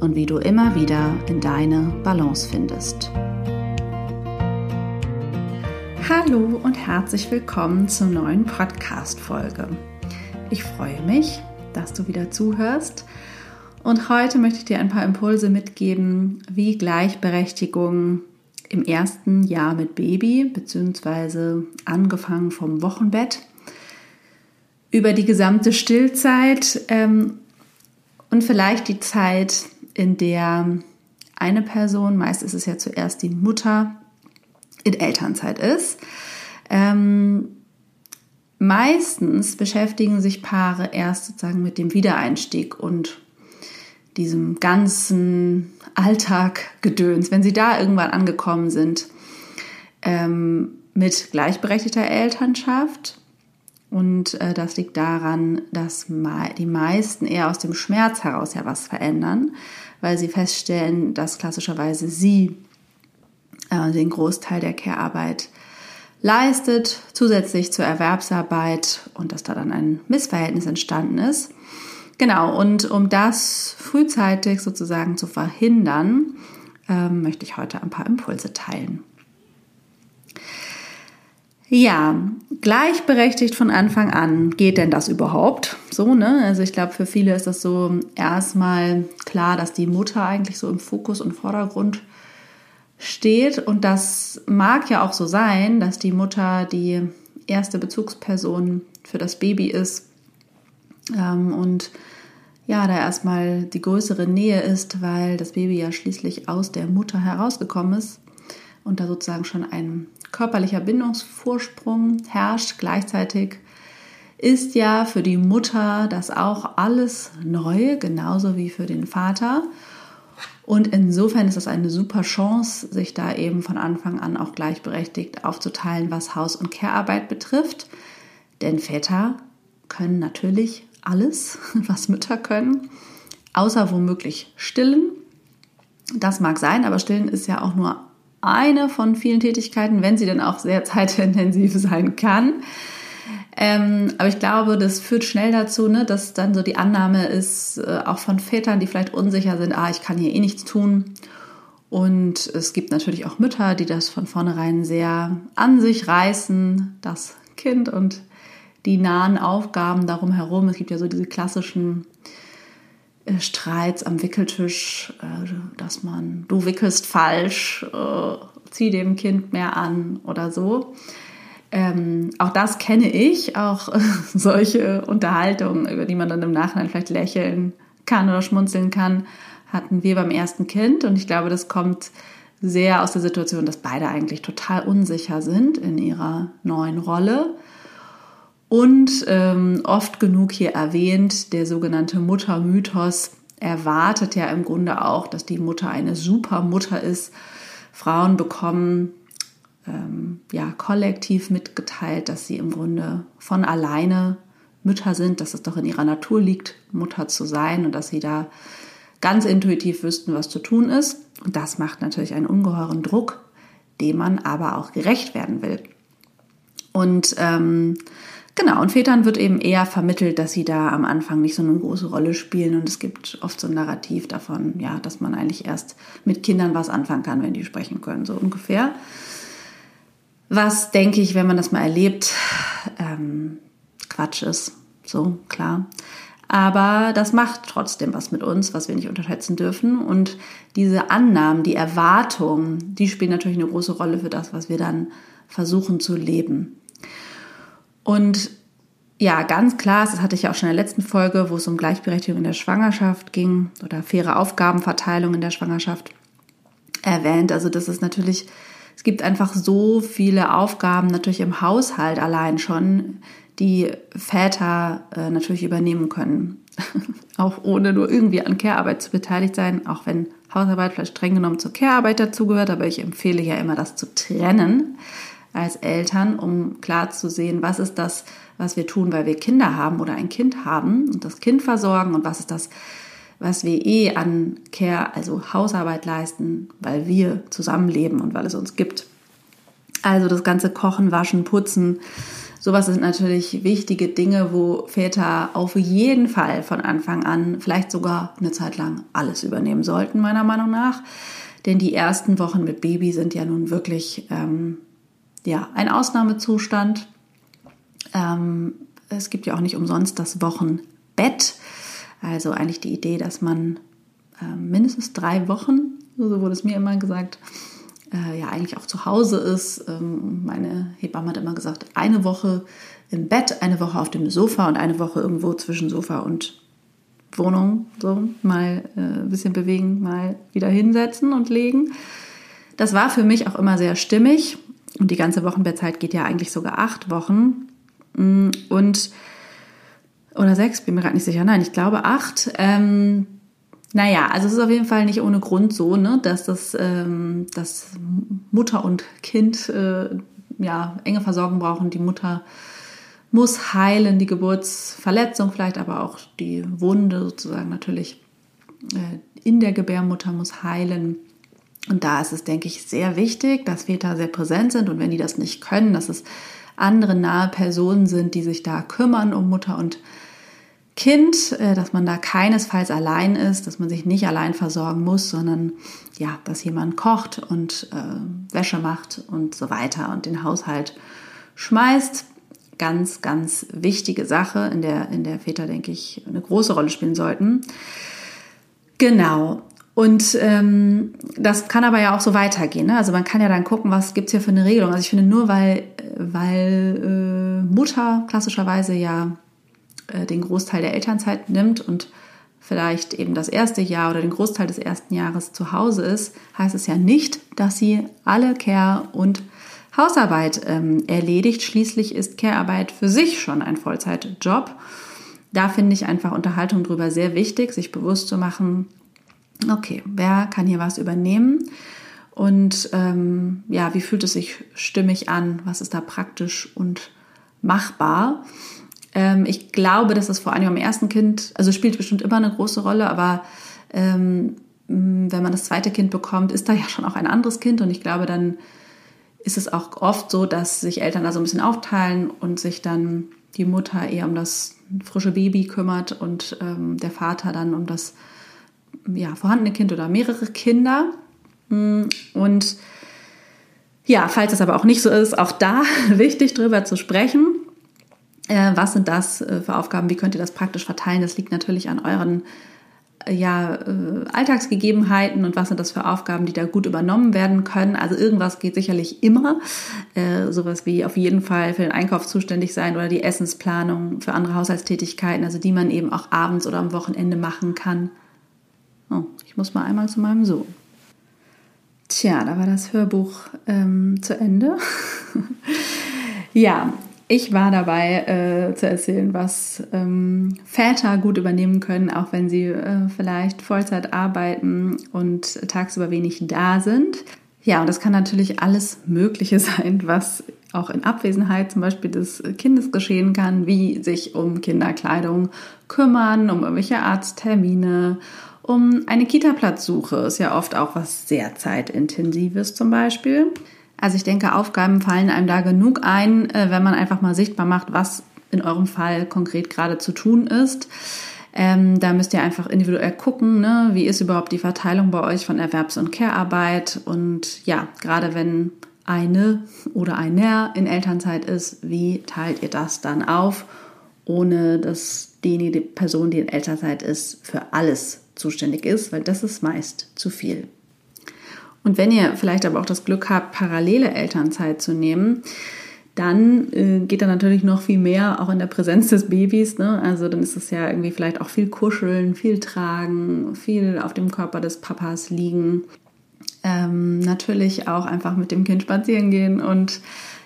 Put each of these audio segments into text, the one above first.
und wie du immer wieder in deine Balance findest. Hallo und herzlich willkommen zur neuen Podcast-Folge. Ich freue mich, dass du wieder zuhörst. Und heute möchte ich dir ein paar Impulse mitgeben, wie Gleichberechtigung im ersten Jahr mit Baby, beziehungsweise angefangen vom Wochenbett, über die gesamte Stillzeit ähm, und vielleicht die Zeit in der eine Person, meist ist es ja zuerst die Mutter, in Elternzeit ist. Ähm, meistens beschäftigen sich Paare erst sozusagen mit dem Wiedereinstieg und diesem ganzen Alltaggedöns, wenn sie da irgendwann angekommen sind, ähm, mit gleichberechtigter Elternschaft. Und äh, das liegt daran, dass die meisten eher aus dem Schmerz heraus ja was verändern weil sie feststellen, dass klassischerweise sie äh, den Großteil der Care-Arbeit leistet, zusätzlich zur Erwerbsarbeit und dass da dann ein Missverhältnis entstanden ist. Genau, und um das frühzeitig sozusagen zu verhindern, äh, möchte ich heute ein paar Impulse teilen. Ja, gleichberechtigt von Anfang an. Geht denn das überhaupt? So, ne? Also ich glaube, für viele ist das so erstmal klar, dass die Mutter eigentlich so im Fokus und Vordergrund steht. Und das mag ja auch so sein, dass die Mutter die erste Bezugsperson für das Baby ist. Ähm, und ja, da erstmal die größere Nähe ist, weil das Baby ja schließlich aus der Mutter herausgekommen ist und da sozusagen schon ein körperlicher Bindungsvorsprung herrscht. Gleichzeitig ist ja für die Mutter das auch alles neu, genauso wie für den Vater. Und insofern ist das eine super Chance, sich da eben von Anfang an auch gleichberechtigt aufzuteilen, was Haus- und Care-Arbeit betrifft. Denn Väter können natürlich alles, was Mütter können, außer womöglich stillen. Das mag sein, aber stillen ist ja auch nur eine von vielen Tätigkeiten, wenn sie dann auch sehr zeitintensiv sein kann. Ähm, aber ich glaube, das führt schnell dazu, ne, dass dann so die Annahme ist, äh, auch von Vätern, die vielleicht unsicher sind, ah, ich kann hier eh nichts tun. Und es gibt natürlich auch Mütter, die das von vornherein sehr an sich reißen, das Kind und die nahen Aufgaben darum herum. Es gibt ja so diese klassischen Streits am Wickeltisch, äh, dass man, du wickelst falsch, äh, zieh dem Kind mehr an oder so. Ähm, auch das kenne ich, auch solche Unterhaltungen, über die man dann im Nachhinein vielleicht lächeln kann oder schmunzeln kann, hatten wir beim ersten Kind. Und ich glaube, das kommt sehr aus der Situation, dass beide eigentlich total unsicher sind in ihrer neuen Rolle und ähm, oft genug hier erwähnt, der sogenannte Muttermythos erwartet ja im Grunde auch, dass die Mutter eine super Mutter ist. Frauen bekommen ähm, ja kollektiv mitgeteilt, dass sie im Grunde von alleine Mütter sind, dass es doch in ihrer Natur liegt, Mutter zu sein und dass sie da ganz intuitiv wüssten, was zu tun ist. Und das macht natürlich einen ungeheuren Druck, dem man aber auch gerecht werden will. Und ähm, Genau, und Vätern wird eben eher vermittelt, dass sie da am Anfang nicht so eine große Rolle spielen. Und es gibt oft so ein Narrativ davon, ja, dass man eigentlich erst mit Kindern was anfangen kann, wenn die sprechen können, so ungefähr. Was denke ich, wenn man das mal erlebt, ähm, Quatsch ist, so klar. Aber das macht trotzdem was mit uns, was wir nicht unterschätzen dürfen. Und diese Annahmen, die Erwartungen, die spielen natürlich eine große Rolle für das, was wir dann versuchen zu leben. Und ja, ganz klar, das hatte ich ja auch schon in der letzten Folge, wo es um Gleichberechtigung in der Schwangerschaft ging oder faire Aufgabenverteilung in der Schwangerschaft erwähnt. Also das ist natürlich, es gibt einfach so viele Aufgaben natürlich im Haushalt allein schon, die Väter äh, natürlich übernehmen können. auch ohne nur irgendwie an Care-Arbeit zu beteiligt sein, auch wenn Hausarbeit vielleicht streng genommen zur Care-Arbeit dazugehört, aber ich empfehle ja immer, das zu trennen als Eltern, um klar zu sehen, was ist das, was wir tun, weil wir Kinder haben oder ein Kind haben und das Kind versorgen und was ist das, was wir eh an Care, also Hausarbeit leisten, weil wir zusammenleben und weil es uns gibt. Also das ganze Kochen, Waschen, Putzen, sowas sind natürlich wichtige Dinge, wo Väter auf jeden Fall von Anfang an, vielleicht sogar eine Zeit lang alles übernehmen sollten, meiner Meinung nach. Denn die ersten Wochen mit Baby sind ja nun wirklich ähm, ja, ein Ausnahmezustand. Ähm, es gibt ja auch nicht umsonst das Wochenbett. Also eigentlich die Idee, dass man äh, mindestens drei Wochen, so wurde es mir immer gesagt, äh, ja eigentlich auch zu Hause ist. Ähm, meine Hebamme hat immer gesagt, eine Woche im Bett, eine Woche auf dem Sofa und eine Woche irgendwo zwischen Sofa und Wohnung. So mal äh, ein bisschen bewegen, mal wieder hinsetzen und legen. Das war für mich auch immer sehr stimmig. Und die ganze Wochenbettzeit geht ja eigentlich sogar acht Wochen. Mm, und oder sechs, bin mir gerade nicht sicher. Nein, ich glaube acht. Ähm, naja, also es ist auf jeden Fall nicht ohne Grund so, ne, dass das ähm, dass Mutter und Kind äh, ja, enge Versorgung brauchen. Die Mutter muss heilen, die Geburtsverletzung vielleicht, aber auch die Wunde sozusagen natürlich äh, in der Gebärmutter muss heilen. Und da ist es, denke ich, sehr wichtig, dass Väter sehr präsent sind und wenn die das nicht können, dass es andere nahe Personen sind, die sich da kümmern um Mutter und Kind, äh, dass man da keinesfalls allein ist, dass man sich nicht allein versorgen muss, sondern ja, dass jemand kocht und äh, Wäsche macht und so weiter und den Haushalt schmeißt. Ganz, ganz wichtige Sache, in der, in der Väter, denke ich, eine große Rolle spielen sollten. Genau. Und ähm, das kann aber ja auch so weitergehen. Ne? Also man kann ja dann gucken, was gibt's hier für eine Regelung. Also ich finde nur, weil, weil äh, Mutter klassischerweise ja äh, den Großteil der Elternzeit nimmt und vielleicht eben das erste Jahr oder den Großteil des ersten Jahres zu Hause ist, heißt es ja nicht, dass sie alle Care- und Hausarbeit ähm, erledigt. Schließlich ist Care-Arbeit für sich schon ein Vollzeitjob. Da finde ich einfach Unterhaltung darüber sehr wichtig, sich bewusst zu machen, okay, wer kann hier was übernehmen? Und ähm, ja, wie fühlt es sich stimmig an? Was ist da praktisch und machbar? Ähm, ich glaube, dass das vor allem am ersten Kind, also spielt bestimmt immer eine große Rolle, aber ähm, wenn man das zweite Kind bekommt, ist da ja schon auch ein anderes Kind und ich glaube, dann ist es auch oft so, dass sich Eltern da so ein bisschen aufteilen und sich dann die Mutter eher um das frische Baby kümmert und ähm, der Vater dann um das ja, vorhandene Kind oder mehrere Kinder. Mm, und ja, falls es aber auch nicht so ist, auch da wichtig drüber zu sprechen. Äh, was sind das äh, für Aufgaben? Wie könnt ihr das praktisch verteilen? Das liegt natürlich an euren äh, ja, Alltagsgegebenheiten und was sind das für Aufgaben, die da gut übernommen werden können. Also irgendwas geht sicherlich immer. Sowas wie auf jeden Fall für den Einkauf zuständig sein oder die Essensplanung für andere Haushaltstätigkeiten, also die man eben auch abends oder am Wochenende machen kann. Oh, ich muss mal einmal zu meinem Sohn. Tja, da war das Hörbuch ähm, zu Ende. ja, ich war dabei äh, zu erzählen, was ähm, Väter gut übernehmen können, auch wenn sie äh, vielleicht Vollzeit arbeiten und tagsüber wenig da sind. Ja, und das kann natürlich alles Mögliche sein, was auch in Abwesenheit zum Beispiel des Kindes geschehen kann, wie sich um Kinderkleidung kümmern, um irgendwelche Arzttermine, um eine Kita-Platzsuche. Ist ja oft auch was sehr zeitintensives zum Beispiel. Also ich denke, Aufgaben fallen einem da genug ein, äh, wenn man einfach mal sichtbar macht, was in eurem Fall konkret gerade zu tun ist. Ähm, da müsst ihr einfach individuell gucken, ne? wie ist überhaupt die Verteilung bei euch von Erwerbs- und Care-Arbeit. Und ja, gerade wenn eine oder einer in Elternzeit ist, wie teilt ihr das dann auf, ohne dass diejenige Person, die in Elternzeit ist, für alles zuständig ist, weil das ist meist zu viel. Und wenn ihr vielleicht aber auch das Glück habt, parallele Elternzeit zu nehmen, dann äh, geht da natürlich noch viel mehr auch in der Präsenz des Babys. Ne? Also dann ist es ja irgendwie vielleicht auch viel kuscheln, viel tragen, viel auf dem Körper des Papas liegen. Ähm, natürlich auch einfach mit dem Kind spazieren gehen und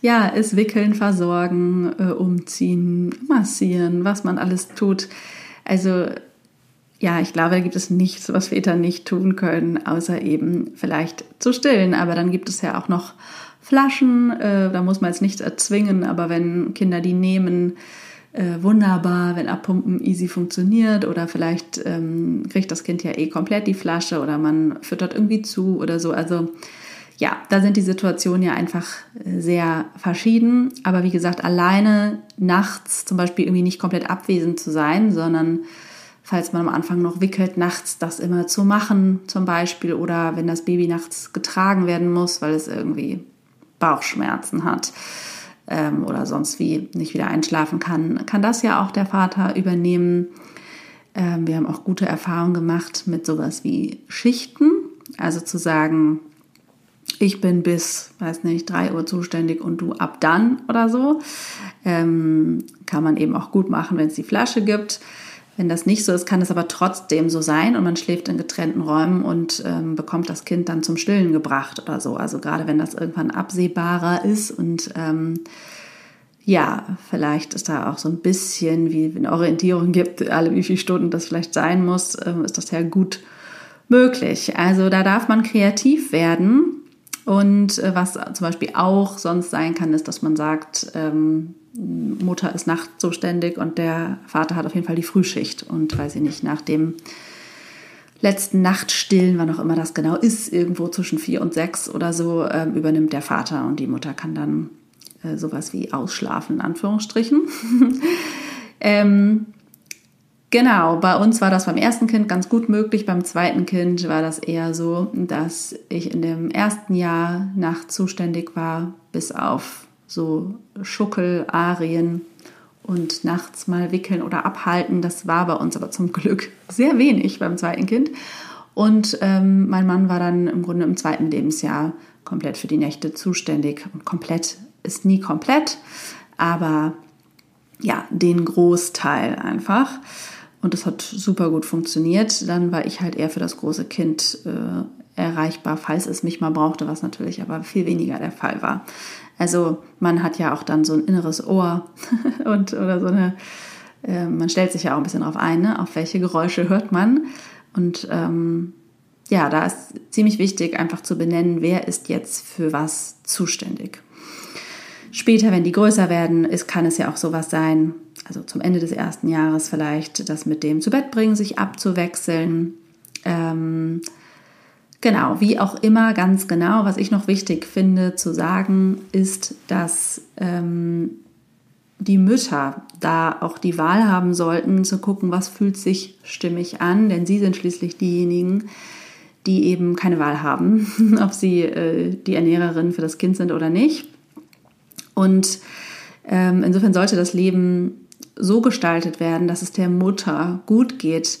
ja, es wickeln, versorgen, äh, umziehen, massieren, was man alles tut. Also ja, ich glaube, da gibt es nichts, was Väter nicht tun können, außer eben vielleicht zu stillen. Aber dann gibt es ja auch noch Flaschen, äh, da muss man jetzt nichts erzwingen, aber wenn Kinder die nehmen, äh, wunderbar, wenn Abpumpen easy funktioniert oder vielleicht ähm, kriegt das Kind ja eh komplett die Flasche oder man füttert irgendwie zu oder so. Also ja, da sind die Situationen ja einfach äh, sehr verschieden. Aber wie gesagt, alleine nachts zum Beispiel irgendwie nicht komplett abwesend zu sein, sondern falls man am Anfang noch wickelt, nachts das immer zu machen zum Beispiel oder wenn das Baby nachts getragen werden muss, weil es irgendwie Bauchschmerzen hat ähm, oder sonst wie nicht wieder einschlafen kann, kann das ja auch der Vater übernehmen. Ähm, wir haben auch gute Erfahrungen gemacht mit sowas wie Schichten, also zu sagen, ich bin bis, weiß nicht, 3 Uhr zuständig und du ab dann oder so. Ähm, kann man eben auch gut machen, wenn es die Flasche gibt. Wenn das nicht so ist, kann es aber trotzdem so sein und man schläft in getrennten Räumen und ähm, bekommt das Kind dann zum Stillen gebracht oder so. Also gerade wenn das irgendwann absehbarer ist und ähm, ja, vielleicht ist da auch so ein bisschen, wie eine Orientierung gibt, alle wie viele Stunden das vielleicht sein muss, ähm, ist das ja gut möglich. Also da darf man kreativ werden. Und äh, was zum Beispiel auch sonst sein kann, ist, dass man sagt, ähm, Mutter ist nachtzuständig und der Vater hat auf jeden Fall die Frühschicht. Und weiß ich nicht, nach dem letzten Nachtstillen, wann auch immer das genau ist, irgendwo zwischen vier und sechs oder so, äh, übernimmt der Vater und die Mutter kann dann äh, sowas wie ausschlafen, in Anführungsstrichen. ähm, genau, bei uns war das beim ersten Kind ganz gut möglich. Beim zweiten Kind war das eher so, dass ich in dem ersten Jahr nachtzuständig war, bis auf so Schuckelarien und nachts mal wickeln oder abhalten. Das war bei uns aber zum Glück sehr wenig beim zweiten Kind. Und ähm, mein Mann war dann im Grunde im zweiten Lebensjahr komplett für die Nächte zuständig. Und komplett ist nie komplett, aber ja, den Großteil einfach. Und das hat super gut funktioniert. Dann war ich halt eher für das große Kind äh, erreichbar, falls es mich mal brauchte, was natürlich aber viel weniger der Fall war. Also man hat ja auch dann so ein inneres Ohr und oder so eine, äh, man stellt sich ja auch ein bisschen darauf ein, ne? auf welche Geräusche hört man. Und ähm, ja, da ist ziemlich wichtig, einfach zu benennen, wer ist jetzt für was zuständig. Später, wenn die größer werden, ist, kann es ja auch sowas sein, also zum Ende des ersten Jahres vielleicht, das mit dem zu Bett bringen, sich abzuwechseln. Ähm, Genau, wie auch immer, ganz genau. Was ich noch wichtig finde zu sagen, ist, dass ähm, die Mütter da auch die Wahl haben sollten, zu gucken, was fühlt sich stimmig an, denn sie sind schließlich diejenigen, die eben keine Wahl haben, ob sie äh, die Ernährerin für das Kind sind oder nicht. Und ähm, insofern sollte das Leben so gestaltet werden, dass es der Mutter gut geht.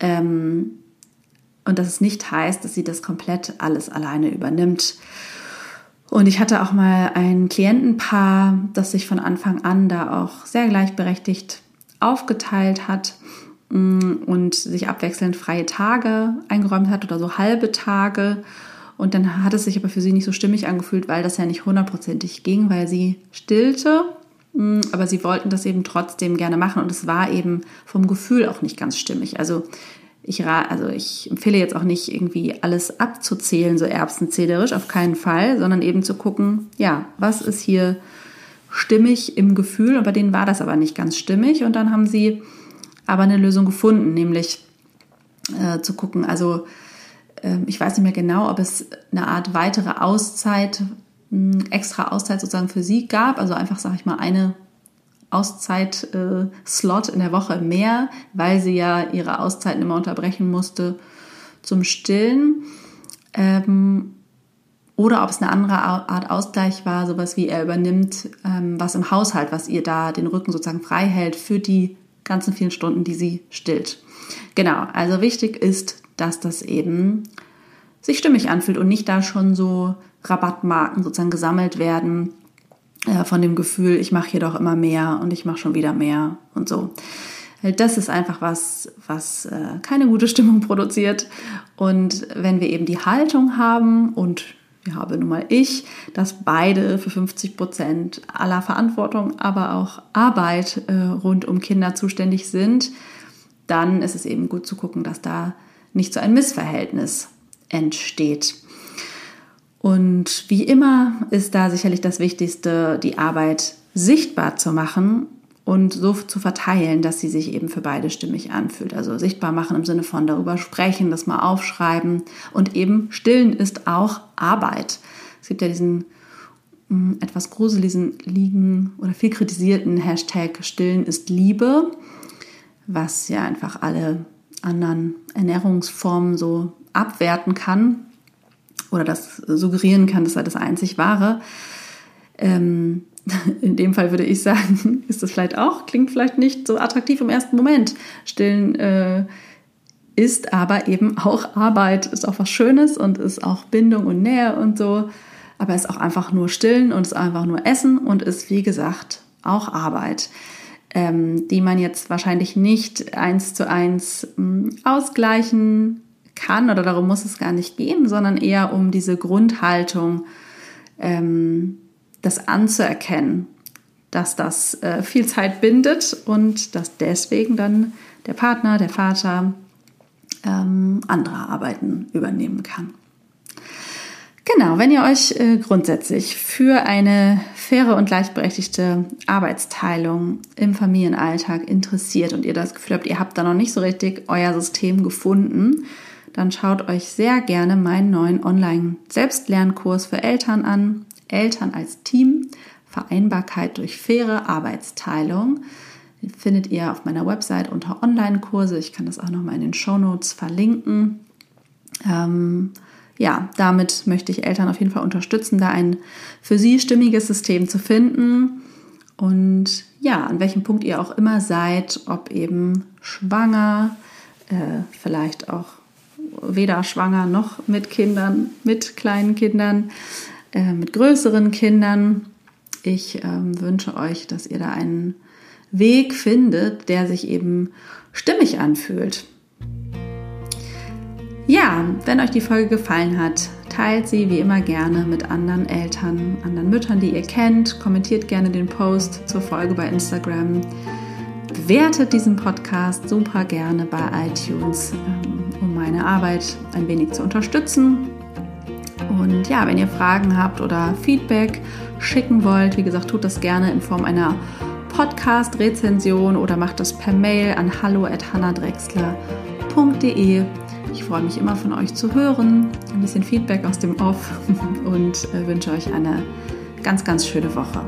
Ähm, und dass es nicht heißt, dass sie das komplett alles alleine übernimmt. Und ich hatte auch mal ein Klientenpaar, das sich von Anfang an da auch sehr gleichberechtigt aufgeteilt hat mm, und sich abwechselnd freie Tage eingeräumt hat oder so halbe Tage. Und dann hat es sich aber für sie nicht so stimmig angefühlt, weil das ja nicht hundertprozentig ging, weil sie stillte. Mm, aber sie wollten das eben trotzdem gerne machen und es war eben vom Gefühl auch nicht ganz stimmig. Also ich, also ich empfehle jetzt auch nicht irgendwie alles abzuzählen, so erbsenzählerisch, auf keinen Fall, sondern eben zu gucken, ja, was ist hier stimmig im Gefühl? Und bei denen war das aber nicht ganz stimmig. Und dann haben sie aber eine Lösung gefunden, nämlich äh, zu gucken, also äh, ich weiß nicht mehr genau, ob es eine Art weitere Auszeit, extra Auszeit sozusagen für sie gab, also einfach, sage ich mal, eine Auszeit-Slot in der Woche mehr, weil sie ja ihre Auszeiten immer unterbrechen musste zum Stillen. Ähm, oder ob es eine andere Art Ausgleich war, sowas wie er übernimmt ähm, was im Haushalt, was ihr da den Rücken sozusagen frei hält für die ganzen vielen Stunden, die sie stillt. Genau, also wichtig ist, dass das eben sich stimmig anfühlt und nicht da schon so Rabattmarken sozusagen gesammelt werden äh, von dem Gefühl, ich mache hier doch immer mehr und ich mache schon wieder mehr und so. Das ist einfach was, was äh, keine gute Stimmung produziert. Und wenn wir eben die Haltung haben und ja, habe nun mal ich, dass beide für 50 Prozent aller Verantwortung, aber auch Arbeit äh, rund um Kinder zuständig sind, dann ist es eben gut zu gucken, dass da nicht so ein Missverhältnis entsteht. Und wie immer ist da sicherlich das Wichtigste, die Arbeit sichtbar zu machen und so zu verteilen, dass sie sich eben für beide stimmig anfühlt. Also sichtbar machen im Sinne von darüber sprechen, das mal aufschreiben und eben stillen ist auch Arbeit. Es gibt ja diesen mh, hm, etwas gruseligen liegen oder viel kritisierten Hashtag Stillen ist Liebe, was ja einfach alle anderen Ernährungsformen so abwerten kann oder das suggerieren kann, das sei das einzig wahre. Ähm, in dem Fall würde ich sagen, ist das vielleicht auch, klingt vielleicht nicht so attraktiv im ersten Moment. Stillen äh, ist aber eben auch Arbeit, ist auch was Schönes und ist auch Bindung und Nähe und so. Aber ist auch einfach nur Stillen und ist einfach nur Essen und ist, wie gesagt, auch Arbeit, ähm, die man jetzt wahrscheinlich nicht eins zu eins mh, hm, ausgleichen kann oder darum muss es gar nicht gehen, sondern eher um diese Grundhaltung, ähm, das anzuerkennen, dass das äh, viel Zeit bindet und dass deswegen dann der Partner, der Vater ähm, andere Arbeiten übernehmen kann. Genau, wenn ihr euch äh, grundsätzlich für eine faire und gleichberechtigte Arbeitsteilung im Familienalltag interessiert und ihr das Gefühl habt, ihr habt da noch nicht so richtig euer System gefunden, dann schaut euch sehr gerne meinen neuen Online-Selbstlernkurs für Eltern an. Eltern als Team, Vereinbarkeit durch faire Arbeitsteilung. Den findet ihr auf meiner Website unter Online-Kurse. Ich kann das auch nochmal in den Show Notes verlinken. Ähm, ja, damit möchte ich Eltern auf jeden Fall unterstützen, da ein für sie stimmiges System zu finden. Und ja, an welchem Punkt ihr auch immer seid, ob eben schwanger, äh, vielleicht auch weder schwanger noch mit Kindern, mit kleinen Kindern, äh, mit größeren Kindern. Ich ähm, wünsche euch, dass ihr da einen Weg findet, der sich eben stimmig anfühlt. Ja, wenn euch die Folge gefallen hat, teilt sie wie immer gerne mit anderen Eltern, anderen Müttern, die ihr kennt. Kommentiert gerne den Post zur Folge bei Instagram. Bewertet diesen Podcast super gerne bei iTunes. Ähm, meine Arbeit ein wenig zu unterstützen. Und ja, wenn ihr Fragen habt oder Feedback schicken wollt, wie gesagt, tut das gerne in Form einer Podcast-Rezension oder macht das per Mail an hallo.hannadrexler.de. Ich freue mich immer von euch zu hören, ein bisschen Feedback aus dem Off und äh, wünsche euch eine ganz, ganz schöne Woche.